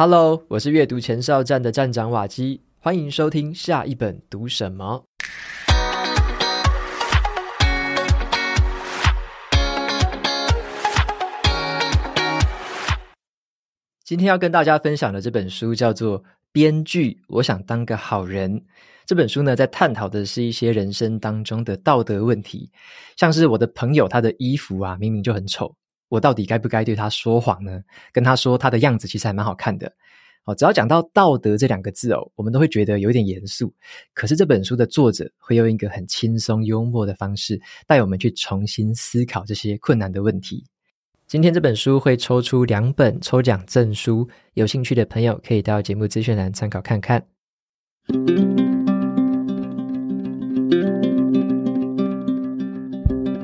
Hello，我是阅读前哨站的站长瓦基，欢迎收听下一本读什么。今天要跟大家分享的这本书叫做《编剧，我想当个好人》。这本书呢，在探讨的是一些人生当中的道德问题，像是我的朋友，他的衣服啊，明明就很丑。我到底该不该对他说谎呢？跟他说他的样子其实还蛮好看的。哦，只要讲到道德这两个字哦，我们都会觉得有点严肃。可是这本书的作者会用一个很轻松幽默的方式，带我们去重新思考这些困难的问题。今天这本书会抽出两本抽奖证书，有兴趣的朋友可以到节目资讯栏参考看看。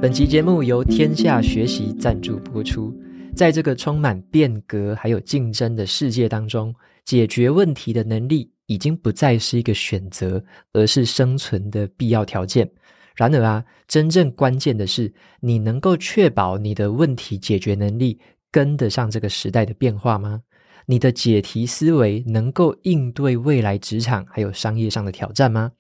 本期节目由天下学习赞助播出。在这个充满变革还有竞争的世界当中，解决问题的能力已经不再是一个选择，而是生存的必要条件。然而啊，真正关键的是，你能够确保你的问题解决能力跟得上这个时代的变化吗？你的解题思维能够应对未来职场还有商业上的挑战吗？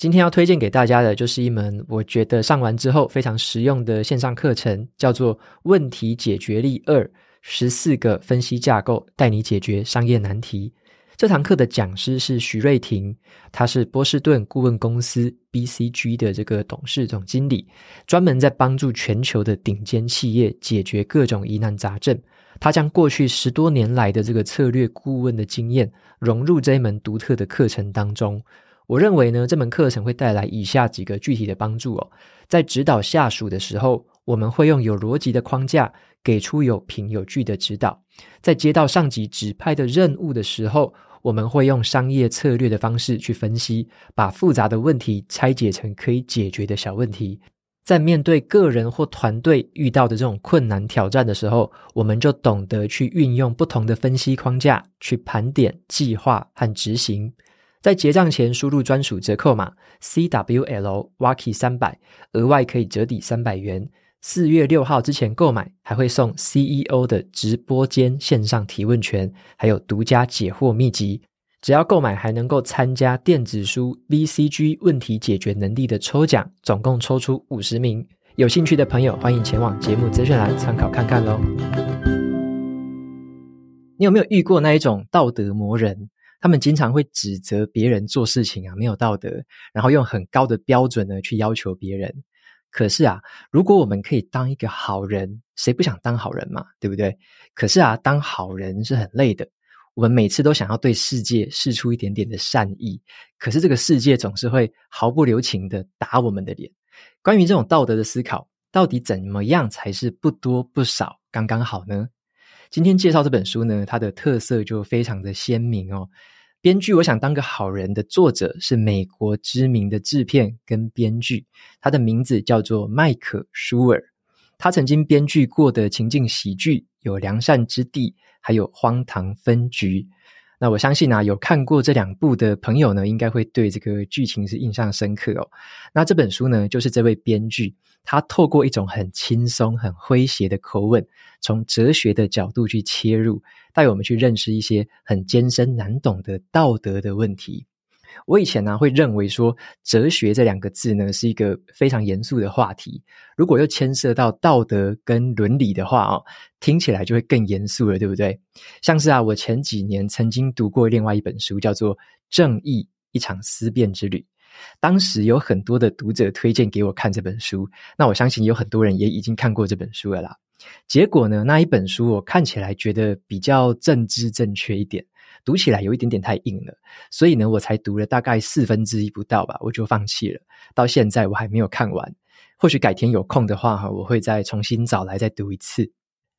今天要推荐给大家的就是一门我觉得上完之后非常实用的线上课程，叫做《问题解决力二：十四个分析架构，带你解决商业难题》。这堂课的讲师是徐瑞婷，他是波士顿顾问公司 BCG 的这个董事总经理，专门在帮助全球的顶尖企业解决各种疑难杂症。他将过去十多年来的这个策略顾问的经验融入这一门独特的课程当中。我认为呢，这门课程会带来以下几个具体的帮助哦。在指导下属的时候，我们会用有逻辑的框架，给出有凭有据的指导。在接到上级指派的任务的时候，我们会用商业策略的方式去分析，把复杂的问题拆解成可以解决的小问题。在面对个人或团队遇到的这种困难挑战的时候，我们就懂得去运用不同的分析框架，去盘点、计划和执行。在结账前输入专属折扣码 CWL Waki 三百，额外可以折抵三百元。四月六号之前购买，还会送 CEO 的直播间线上提问权，还有独家解惑秘籍。只要购买，还能够参加电子书 BCG 问题解决能力的抽奖，总共抽出五十名。有兴趣的朋友，欢迎前往节目资讯栏参考看看喽。你有没有遇过那一种道德魔人？他们经常会指责别人做事情啊没有道德，然后用很高的标准呢去要求别人。可是啊，如果我们可以当一个好人，谁不想当好人嘛？对不对？可是啊，当好人是很累的。我们每次都想要对世界释出一点点的善意，可是这个世界总是会毫不留情的打我们的脸。关于这种道德的思考，到底怎么样才是不多不少，刚刚好呢？今天介绍这本书呢，它的特色就非常的鲜明哦。编剧，我想当个好人的作者是美国知名的制片跟编剧，他的名字叫做麦可舒尔。他曾经编剧过的情境喜剧有《良善之地》，还有《荒唐分局》。那我相信啊，有看过这两部的朋友呢，应该会对这个剧情是印象深刻哦。那这本书呢，就是这位编剧，他透过一种很轻松、很诙谐的口吻，从哲学的角度去切入，带我们去认识一些很艰深难懂的道德的问题。我以前呢、啊、会认为说，哲学这两个字呢是一个非常严肃的话题，如果又牵涉到道德跟伦理的话哦，听起来就会更严肃了，对不对？像是啊，我前几年曾经读过另外一本书，叫做《正义：一场思辨之旅》，当时有很多的读者推荐给我看这本书，那我相信有很多人也已经看过这本书了啦。结果呢，那一本书我看起来觉得比较政治正确一点。读起来有一点点太硬了，所以呢，我才读了大概四分之一不到吧，我就放弃了。到现在我还没有看完，或许改天有空的话哈，我会再重新找来再读一次。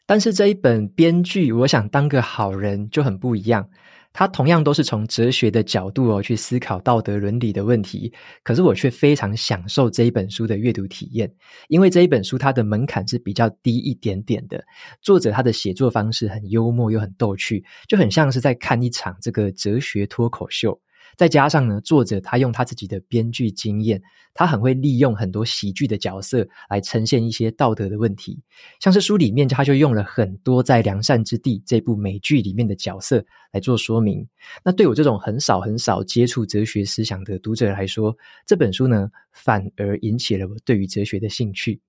但是这一本编剧，我想当个好人就很不一样。他同样都是从哲学的角度哦去思考道德伦理的问题，可是我却非常享受这一本书的阅读体验，因为这一本书它的门槛是比较低一点点的，作者他的写作方式很幽默又很逗趣，就很像是在看一场这个哲学脱口秀。再加上呢，作者他用他自己的编剧经验，他很会利用很多喜剧的角色来呈现一些道德的问题。像是书里面，他就用了很多在《良善之地》这部美剧里面的角色来做说明。那对我这种很少很少接触哲学思想的读者来说，这本书呢，反而引起了我对于哲学的兴趣。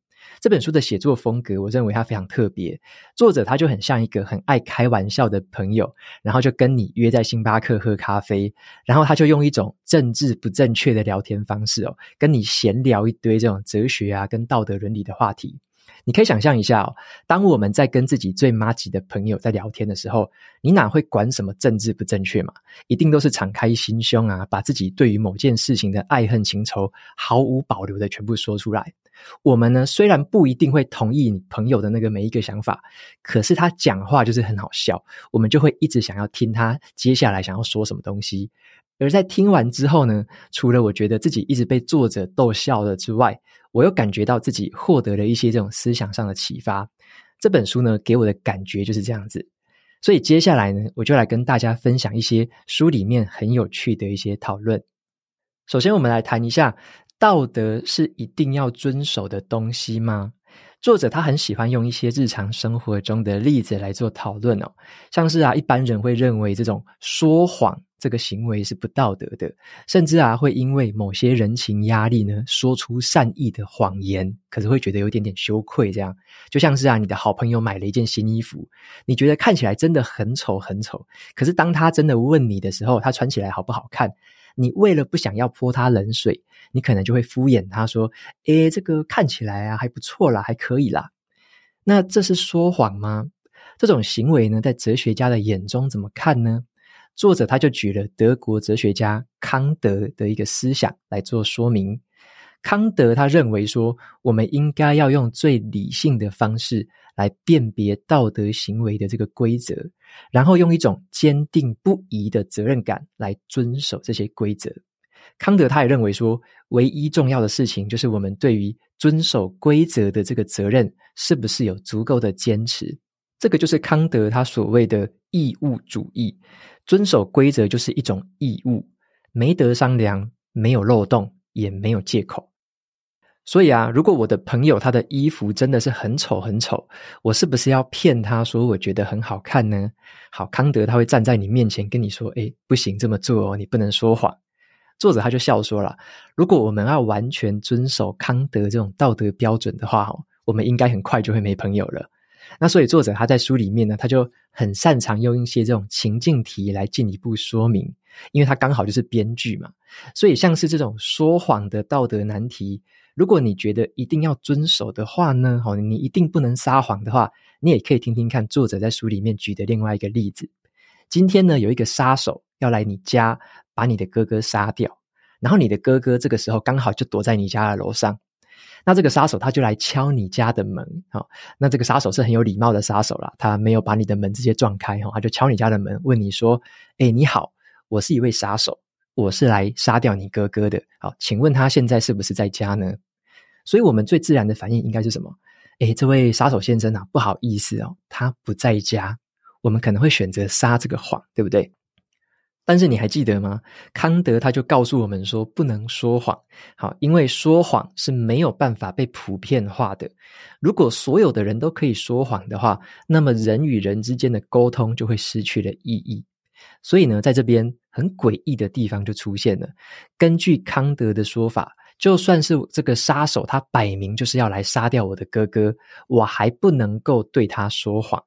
这本书的写作风格，我认为它非常特别。作者他就很像一个很爱开玩笑的朋友，然后就跟你约在星巴克喝咖啡，然后他就用一种政治不正确的聊天方式哦，跟你闲聊一堆这种哲学啊跟道德伦理的话题。你可以想象一下哦，当我们在跟自己最麻吉的朋友在聊天的时候，你哪会管什么政治不正确嘛？一定都是敞开心胸啊，把自己对于某件事情的爱恨情仇毫无保留的全部说出来。我们呢，虽然不一定会同意你朋友的那个每一个想法，可是他讲话就是很好笑，我们就会一直想要听他接下来想要说什么东西。而在听完之后呢，除了我觉得自己一直被作者逗笑了之外，我又感觉到自己获得了一些这种思想上的启发。这本书呢，给我的感觉就是这样子。所以接下来呢，我就来跟大家分享一些书里面很有趣的一些讨论。首先，我们来谈一下。道德是一定要遵守的东西吗？作者他很喜欢用一些日常生活中的例子来做讨论哦，像是啊，一般人会认为这种说谎这个行为是不道德的，甚至啊，会因为某些人情压力呢，说出善意的谎言，可是会觉得有点点羞愧。这样，就像是啊，你的好朋友买了一件新衣服，你觉得看起来真的很丑很丑，可是当他真的问你的时候，他穿起来好不好看？你为了不想要泼他冷水，你可能就会敷衍他说：“诶，这个看起来啊还不错啦，还可以啦。”那这是说谎吗？这种行为呢，在哲学家的眼中怎么看呢？作者他就举了德国哲学家康德的一个思想来做说明。康德他认为说，我们应该要用最理性的方式来辨别道德行为的这个规则，然后用一种坚定不移的责任感来遵守这些规则。康德他也认为说，唯一重要的事情就是我们对于遵守规则的这个责任是不是有足够的坚持。这个就是康德他所谓的义务主义，遵守规则就是一种义务，没得商量，没有漏洞，也没有借口。所以啊，如果我的朋友他的衣服真的是很丑很丑，我是不是要骗他说我觉得很好看呢？好，康德他会站在你面前跟你说：“诶，不行这么做哦，你不能说谎。”作者他就笑说了：“如果我们要完全遵守康德这种道德标准的话，哦，我们应该很快就会没朋友了。”那所以作者他在书里面呢，他就很擅长用一些这种情境题来进一步说明，因为他刚好就是编剧嘛，所以像是这种说谎的道德难题。如果你觉得一定要遵守的话呢，好，你一定不能撒谎的话，你也可以听听看作者在书里面举的另外一个例子。今天呢，有一个杀手要来你家把你的哥哥杀掉，然后你的哥哥这个时候刚好就躲在你家的楼上，那这个杀手他就来敲你家的门，好，那这个杀手是很有礼貌的杀手啦，他没有把你的门直接撞开，哈，他就敲你家的门，问你说：“诶，你好，我是一位杀手。”我是来杀掉你哥哥的，好，请问他现在是不是在家呢？所以我们最自然的反应应该是什么？诶，这位杀手先生啊，不好意思哦，他不在家。我们可能会选择撒这个谎，对不对？但是你还记得吗？康德他就告诉我们说，不能说谎，好，因为说谎是没有办法被普遍化的。如果所有的人都可以说谎的话，那么人与人之间的沟通就会失去了意义。所以呢，在这边。很诡异的地方就出现了。根据康德的说法，就算是这个杀手，他摆明就是要来杀掉我的哥哥，我还不能够对他说谎。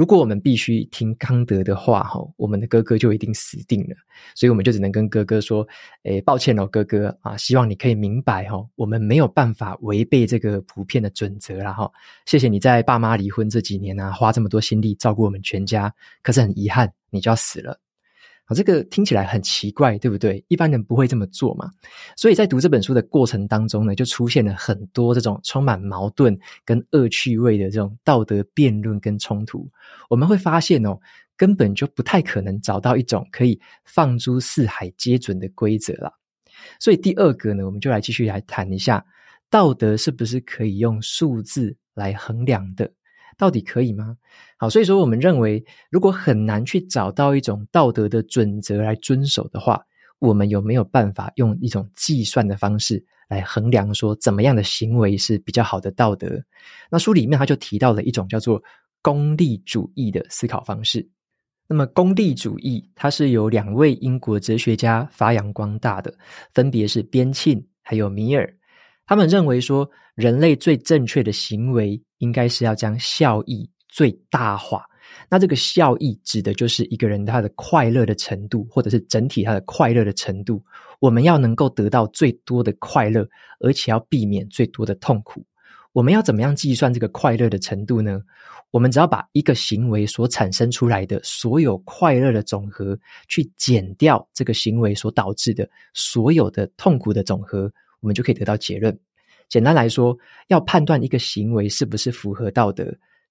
如果我们必须听康德的话，哈，我们的哥哥就一定死定了。所以我们就只能跟哥哥说：“诶，抱歉哦，哥哥啊，希望你可以明白，哈，我们没有办法违背这个普遍的准则啦，哈。谢谢你在爸妈离婚这几年呢，花这么多心力照顾我们全家，可是很遗憾，你就要死了。”这个听起来很奇怪，对不对？一般人不会这么做嘛。所以在读这本书的过程当中呢，就出现了很多这种充满矛盾跟恶趣味的这种道德辩论跟冲突。我们会发现哦，根本就不太可能找到一种可以放诸四海皆准的规则啦。所以第二个呢，我们就来继续来谈一下，道德是不是可以用数字来衡量的？到底可以吗？好，所以说我们认为，如果很难去找到一种道德的准则来遵守的话，我们有没有办法用一种计算的方式来衡量说怎么样的行为是比较好的道德？那书里面他就提到了一种叫做功利主义的思考方式。那么功利主义它是由两位英国哲学家发扬光大的，分别是边沁还有米尔。他们认为说，人类最正确的行为应该是要将效益最大化。那这个效益指的就是一个人他的快乐的程度，或者是整体他的快乐的程度。我们要能够得到最多的快乐，而且要避免最多的痛苦。我们要怎么样计算这个快乐的程度呢？我们只要把一个行为所产生出来的所有快乐的总和，去减掉这个行为所导致的所有的痛苦的总和。我们就可以得到结论。简单来说，要判断一个行为是不是符合道德，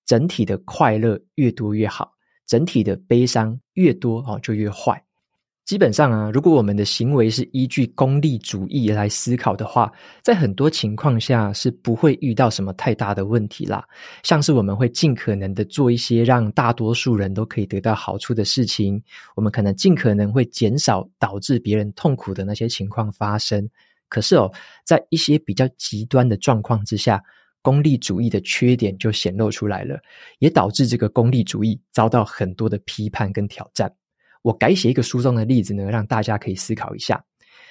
整体的快乐越多越好，整体的悲伤越多哦，就越坏。基本上啊，如果我们的行为是依据功利主义来思考的话，在很多情况下是不会遇到什么太大的问题啦。像是我们会尽可能的做一些让大多数人都可以得到好处的事情，我们可能尽可能会减少导致别人痛苦的那些情况发生。可是哦，在一些比较极端的状况之下，功利主义的缺点就显露出来了，也导致这个功利主义遭到很多的批判跟挑战。我改写一个书中的例子呢，让大家可以思考一下。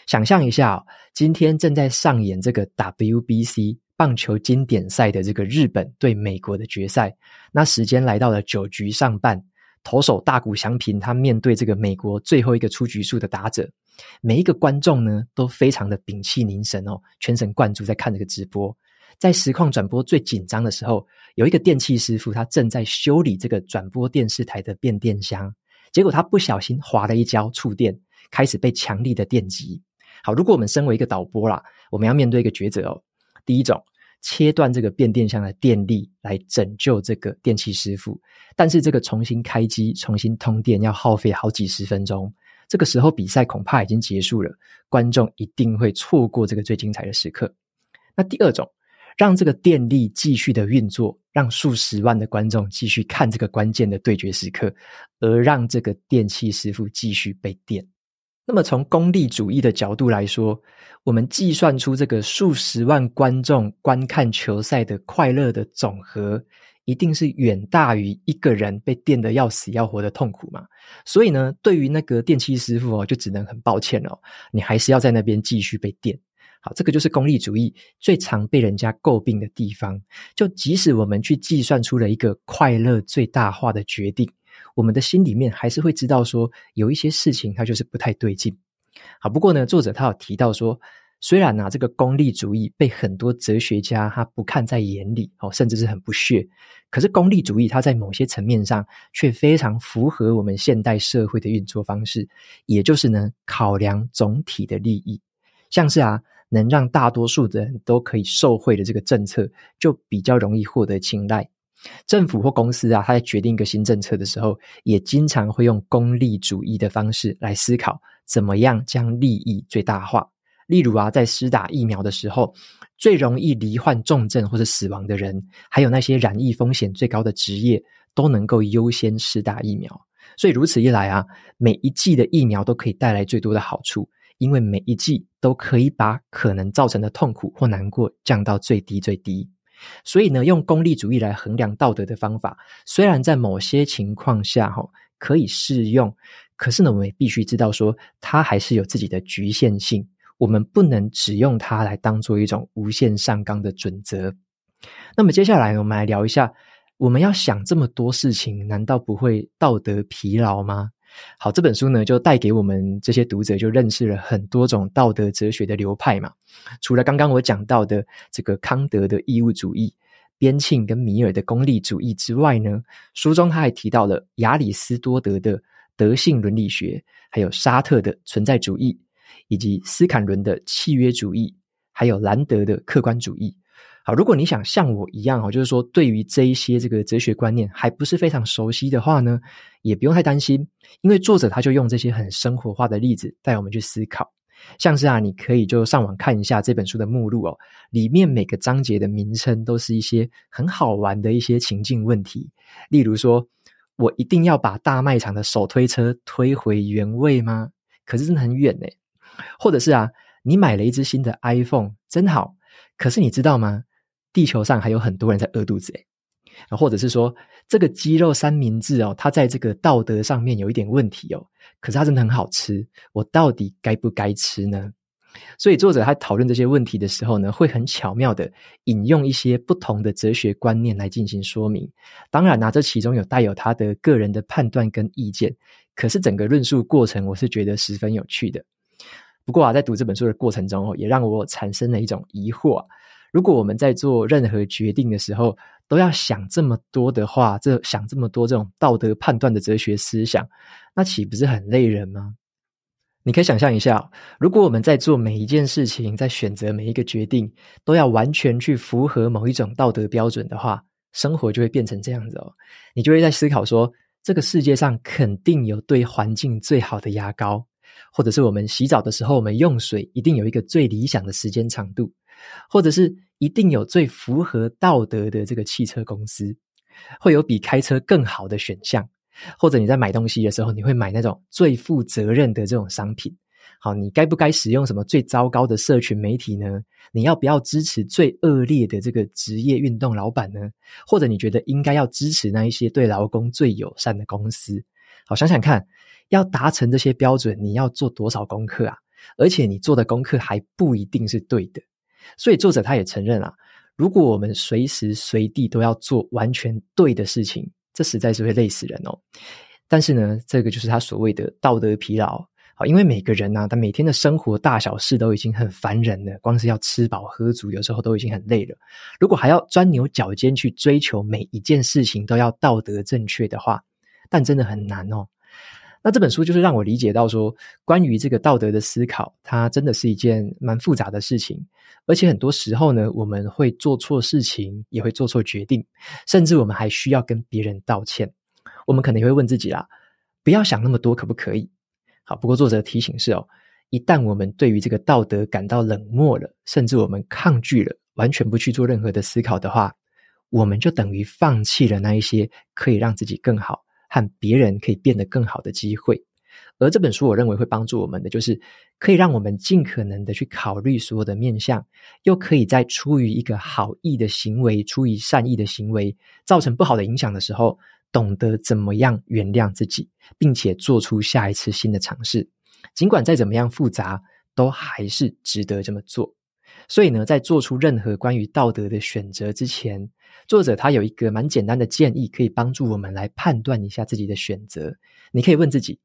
想象一下哦，今天正在上演这个 WBC 棒球经典赛的这个日本对美国的决赛，那时间来到了九局上半，投手大谷翔平他面对这个美国最后一个出局数的打者。每一个观众呢，都非常的屏气凝神哦，全神贯注在看这个直播。在实况转播最紧张的时候，有一个电器师傅，他正在修理这个转播电视台的变电箱，结果他不小心滑了一跤，触电，开始被强力的电击。好，如果我们身为一个导播啦，我们要面对一个抉择哦。第一种，切断这个变电箱的电力来拯救这个电器师傅，但是这个重新开机、重新通电要耗费好几十分钟。这个时候比赛恐怕已经结束了，观众一定会错过这个最精彩的时刻。那第二种，让这个电力继续的运作，让数十万的观众继续看这个关键的对决时刻，而让这个电器师傅继续被电。那么从功利主义的角度来说，我们计算出这个数十万观众观看球赛的快乐的总和。一定是远大于一个人被电得要死要活的痛苦嘛？所以呢，对于那个电器师傅哦，就只能很抱歉哦，你还是要在那边继续被电。好，这个就是功利主义最常被人家诟病的地方。就即使我们去计算出了一个快乐最大化的决定，我们的心里面还是会知道说，有一些事情它就是不太对劲。好，不过呢，作者他有提到说。虽然啊，这个功利主义被很多哲学家他不看在眼里哦，甚至是很不屑。可是功利主义它在某些层面上却非常符合我们现代社会的运作方式，也就是呢，考量总体的利益。像是啊，能让大多数人都可以受惠的这个政策，就比较容易获得青睐。政府或公司啊，他在决定一个新政策的时候，也经常会用功利主义的方式来思考，怎么样将利益最大化。例如啊，在施打疫苗的时候，最容易罹患重症或者死亡的人，还有那些染疫风险最高的职业，都能够优先施打疫苗。所以如此一来啊，每一剂的疫苗都可以带来最多的好处，因为每一剂都可以把可能造成的痛苦或难过降到最低最低。所以呢，用功利主义来衡量道德的方法，虽然在某些情况下哈可以适用，可是呢，我们也必须知道说，它还是有自己的局限性。我们不能只用它来当做一种无限上纲的准则。那么接下来，我们来聊一下，我们要想这么多事情，难道不会道德疲劳吗？好，这本书呢，就带给我们这些读者就认识了很多种道德哲学的流派嘛。除了刚刚我讲到的这个康德的义务主义、边沁跟米尔的功利主义之外呢，书中他还提到了亚里斯多德的德性伦理学，还有沙特的存在主义。以及斯坎伦的契约主义，还有兰德的客观主义。好，如果你想像我一样哦，就是说对于这一些这个哲学观念还不是非常熟悉的话呢，也不用太担心，因为作者他就用这些很生活化的例子带我们去思考。像是啊，你可以就上网看一下这本书的目录哦，里面每个章节的名称都是一些很好玩的一些情境问题，例如说，我一定要把大卖场的手推车推回原位吗？可是真的很远呢。或者是啊，你买了一支新的 iPhone，真好。可是你知道吗？地球上还有很多人在饿肚子诶，或者是说，这个鸡肉三明治哦，它在这个道德上面有一点问题哦。可是它真的很好吃，我到底该不该吃呢？所以作者他讨论这些问题的时候呢，会很巧妙的引用一些不同的哲学观念来进行说明。当然啊，这其中有带有他的个人的判断跟意见。可是整个论述过程，我是觉得十分有趣的。不过啊，在读这本书的过程中，也让我产生了一种疑惑。如果我们在做任何决定的时候，都要想这么多的话，这想这么多这种道德判断的哲学思想，那岂不是很累人吗？你可以想象一下，如果我们在做每一件事情，在选择每一个决定，都要完全去符合某一种道德标准的话，生活就会变成这样子哦。你就会在思考说，这个世界上肯定有对环境最好的牙膏，或者是我们洗澡的时候，我们用水一定有一个最理想的时间长度。或者是一定有最符合道德的这个汽车公司，会有比开车更好的选项，或者你在买东西的时候，你会买那种最负责任的这种商品。好，你该不该使用什么最糟糕的社群媒体呢？你要不要支持最恶劣的这个职业运动老板呢？或者你觉得应该要支持那一些对劳工最友善的公司？好，想想看，要达成这些标准，你要做多少功课啊？而且你做的功课还不一定是对的。所以作者他也承认啊，如果我们随时随地都要做完全对的事情，这实在是会累死人哦。但是呢，这个就是他所谓的道德疲劳好，因为每个人呢，他每天的生活大小事都已经很烦人了，光是要吃饱喝足，有时候都已经很累了。如果还要钻牛角尖去追求每一件事情都要道德正确的话，但真的很难哦。那这本书就是让我理解到说，关于这个道德的思考，它真的是一件蛮复杂的事情，而且很多时候呢，我们会做错事情，也会做错决定，甚至我们还需要跟别人道歉。我们可能也会问自己啦，不要想那么多，可不可以？好，不过作者提醒是哦，一旦我们对于这个道德感到冷漠了，甚至我们抗拒了，完全不去做任何的思考的话，我们就等于放弃了那一些可以让自己更好。和别人可以变得更好的机会，而这本书我认为会帮助我们的，就是可以让我们尽可能的去考虑所有的面向，又可以在出于一个好意的行为、出于善意的行为造成不好的影响的时候，懂得怎么样原谅自己，并且做出下一次新的尝试，尽管再怎么样复杂，都还是值得这么做。所以呢，在做出任何关于道德的选择之前，作者他有一个蛮简单的建议，可以帮助我们来判断一下自己的选择。你可以问自己：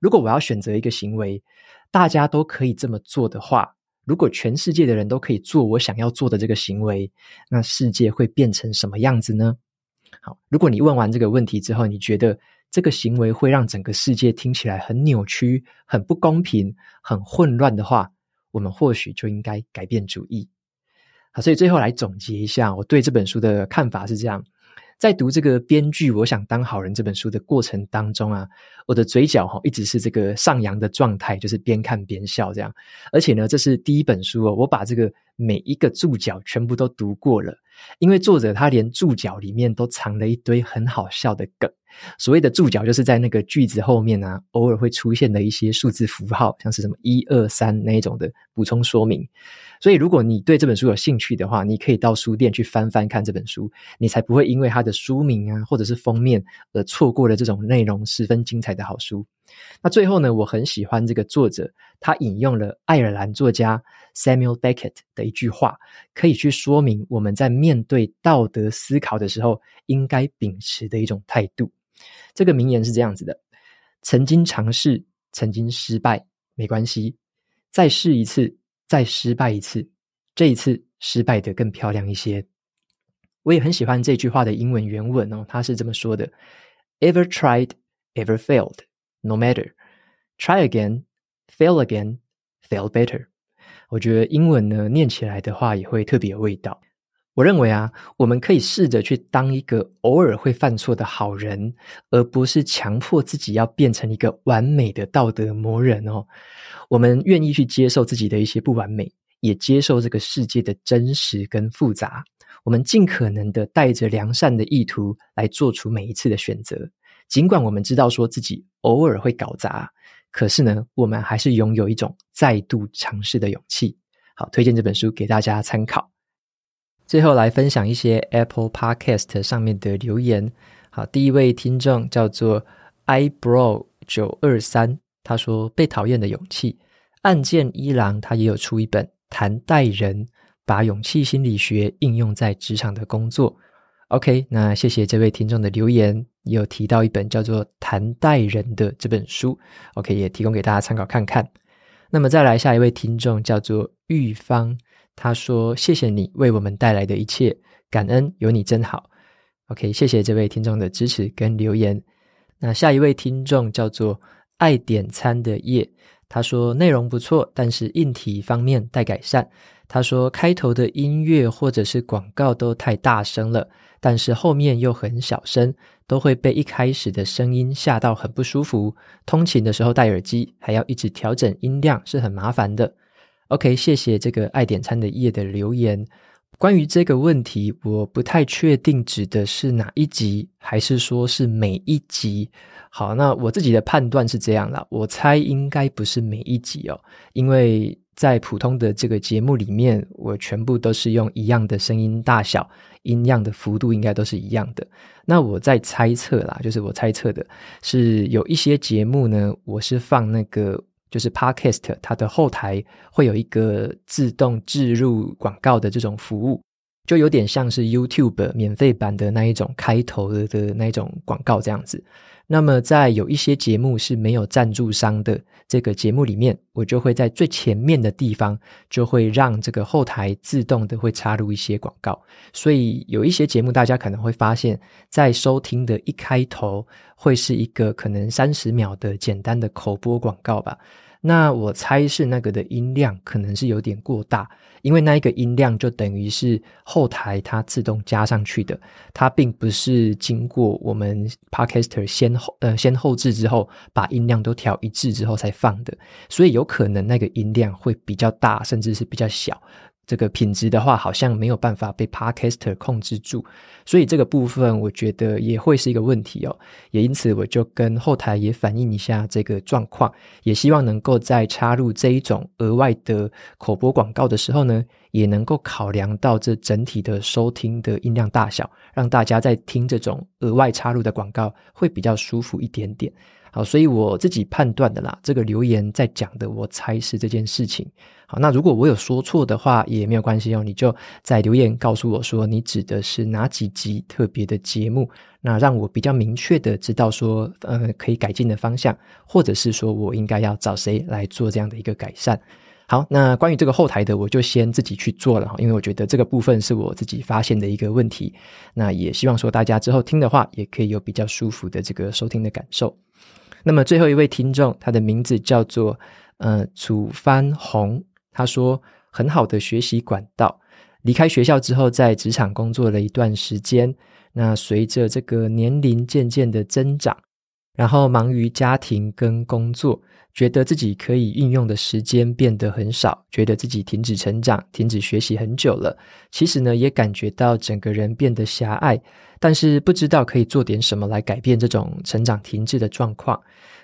如果我要选择一个行为，大家都可以这么做的话，如果全世界的人都可以做我想要做的这个行为，那世界会变成什么样子呢？好，如果你问完这个问题之后，你觉得这个行为会让整个世界听起来很扭曲、很不公平、很混乱的话，我们或许就应该改变主意。好，所以最后来总结一下，我对这本书的看法是这样：在读这个编剧《我想当好人》这本书的过程当中啊，我的嘴角哈一直是这个上扬的状态，就是边看边笑这样。而且呢，这是第一本书哦，我把这个每一个注脚全部都读过了，因为作者他连注脚里面都藏了一堆很好笑的梗。所谓的注脚，就是在那个句子后面啊，偶尔会出现的一些数字符号，像是什么一二三那一种的补充说明。所以，如果你对这本书有兴趣的话，你可以到书店去翻翻看这本书，你才不会因为它的书名啊，或者是封面而错过了这种内容十分精彩的好书。那最后呢，我很喜欢这个作者，他引用了爱尔兰作家 Samuel Beckett 的一句话，可以去说明我们在面对道德思考的时候应该秉持的一种态度。这个名言是这样子的：曾经尝试，曾经失败，没关系，再试一次，再失败一次，这一次失败得更漂亮一些。我也很喜欢这句话的英文原文哦，它是这么说的：Ever tried, ever failed, no matter. Try again, fail again, fail better. 我觉得英文呢，念起来的话也会特别有味道。我认为啊，我们可以试着去当一个偶尔会犯错的好人，而不是强迫自己要变成一个完美的道德魔人哦。我们愿意去接受自己的一些不完美，也接受这个世界的真实跟复杂。我们尽可能的带着良善的意图来做出每一次的选择，尽管我们知道说自己偶尔会搞砸，可是呢，我们还是拥有一种再度尝试的勇气。好，推荐这本书给大家参考。最后来分享一些 Apple Podcast 上面的留言。好，第一位听众叫做 iBro 九二三，他说被讨厌的勇气。案见一郎他也有出一本谈待人，把勇气心理学应用在职场的工作。OK，那谢谢这位听众的留言，也有提到一本叫做《谈代人》的这本书，OK，也提供给大家参考看看。那么再来下一位听众叫做玉芳，他说：“谢谢你为我们带来的一切，感恩有你真好。”OK，谢谢这位听众的支持跟留言。那下一位听众叫做爱点餐的叶，他说内容不错，但是硬体方面待改善。他说开头的音乐或者是广告都太大声了。但是后面又很小声，都会被一开始的声音吓到，很不舒服。通勤的时候戴耳机，还要一直调整音量，是很麻烦的。OK，谢谢这个爱点餐的叶的留言。关于这个问题，我不太确定指的是哪一集，还是说是每一集。好，那我自己的判断是这样啦，我猜应该不是每一集哦，因为。在普通的这个节目里面，我全部都是用一样的声音大小，音量的幅度应该都是一样的。那我在猜测啦，就是我猜测的是有一些节目呢，我是放那个就是 Podcast，它的后台会有一个自动置入广告的这种服务，就有点像是 YouTube 免费版的那一种开头的的那一种广告这样子。那么，在有一些节目是没有赞助商的这个节目里面，我就会在最前面的地方，就会让这个后台自动的会插入一些广告。所以有一些节目，大家可能会发现，在收听的一开头，会是一个可能三十秒的简单的口播广告吧。那我猜是那个的音量可能是有点过大，因为那一个音量就等于是后台它自动加上去的，它并不是经过我们 Podcaster 先后呃先后置之后把音量都调一致之后才放的，所以有可能那个音量会比较大，甚至是比较小。这个品质的话，好像没有办法被 Podcaster 控制住，所以这个部分我觉得也会是一个问题哦。也因此，我就跟后台也反映一下这个状况，也希望能够在插入这一种额外的口播广告的时候呢，也能够考量到这整体的收听的音量大小，让大家在听这种额外插入的广告会比较舒服一点点。好，所以我自己判断的啦，这个留言在讲的，我猜是这件事情。好，那如果我有说错的话，也没有关系哦，你就在留言告诉我说，你指的是哪几集特别的节目，那让我比较明确的知道说，呃，可以改进的方向，或者是说我应该要找谁来做这样的一个改善。好，那关于这个后台的，我就先自己去做了哈，因为我觉得这个部分是我自己发现的一个问题。那也希望说大家之后听的话，也可以有比较舒服的这个收听的感受。那么最后一位听众，他的名字叫做呃楚帆红，他说很好的学习管道。离开学校之后，在职场工作了一段时间。那随着这个年龄渐渐的增长，然后忙于家庭跟工作，觉得自己可以运用的时间变得很少，觉得自己停止成长、停止学习很久了。其实呢，也感觉到整个人变得狭隘。但是不知道可以做点什么来改变这种成长停滞的状况。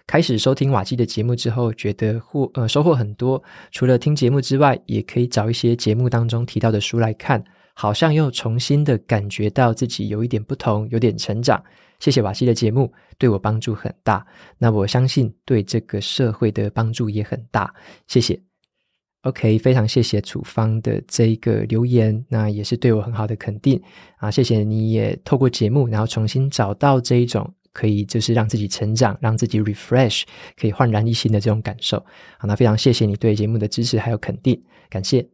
开始收听瓦基的节目之后，觉得获呃收获很多。除了听节目之外，也可以找一些节目当中提到的书来看，好像又重新的感觉到自己有一点不同，有点成长。谢谢瓦西的节目，对我帮助很大。那我相信对这个社会的帮助也很大。谢谢。OK，非常谢谢楚方的这一个留言，那也是对我很好的肯定啊！谢谢你也透过节目，然后重新找到这一种可以就是让自己成长、让自己 refresh、可以焕然一新的这种感受。好，那非常谢谢你对节目的支持还有肯定，感谢。